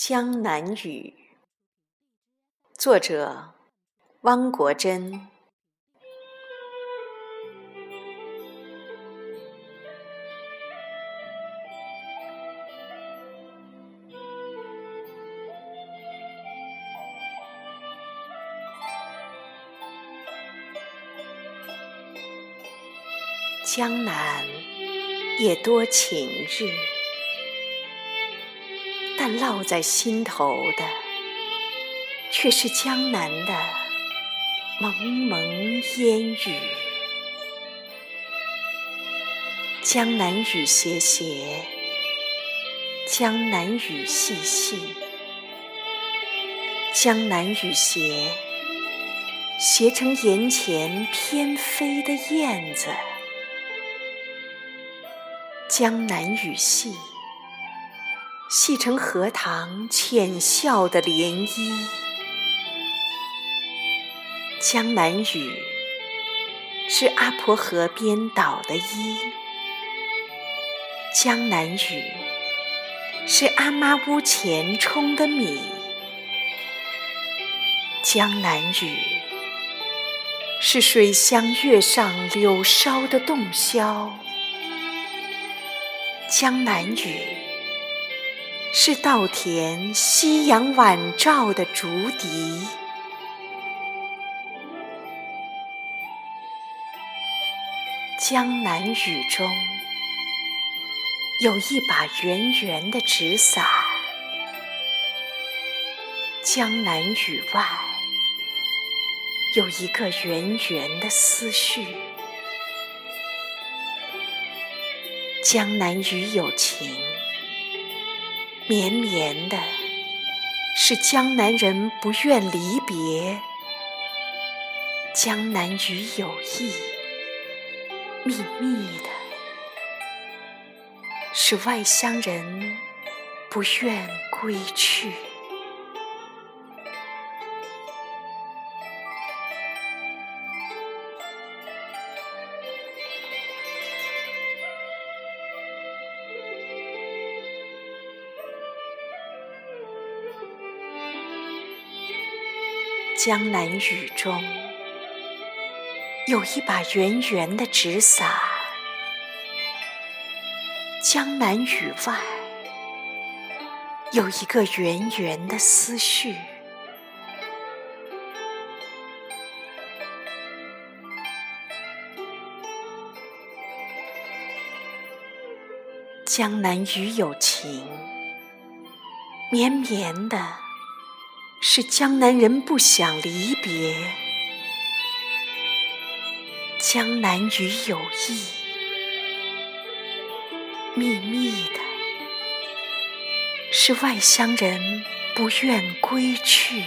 江南雨，作者汪国真。江南也多晴日。烙在心头的，却是江南的蒙蒙烟雨。江南雨斜斜，江南雨细细，江南雨斜，斜成檐前翩飞的燕子。江南雨细。系成荷塘浅笑的涟漪，江南雨是阿婆河边捣的衣，江南雨是阿妈屋前冲的米，江南雨是水乡月上柳梢的洞箫，江南雨。是稻田夕阳晚照的竹笛，江南雨中有一把圆圆的纸伞，江南雨外有一个圆圆的思绪，江南雨有情。绵绵的，是江南人不愿离别；江南与有意，密密的，是外乡人不愿归去。江南雨中有一把圆圆的纸伞，江南雨外有一个圆圆的思绪。江南雨有情，绵绵的。是江南人不想离别，江南雨有意，密密的，是外乡人不愿归去。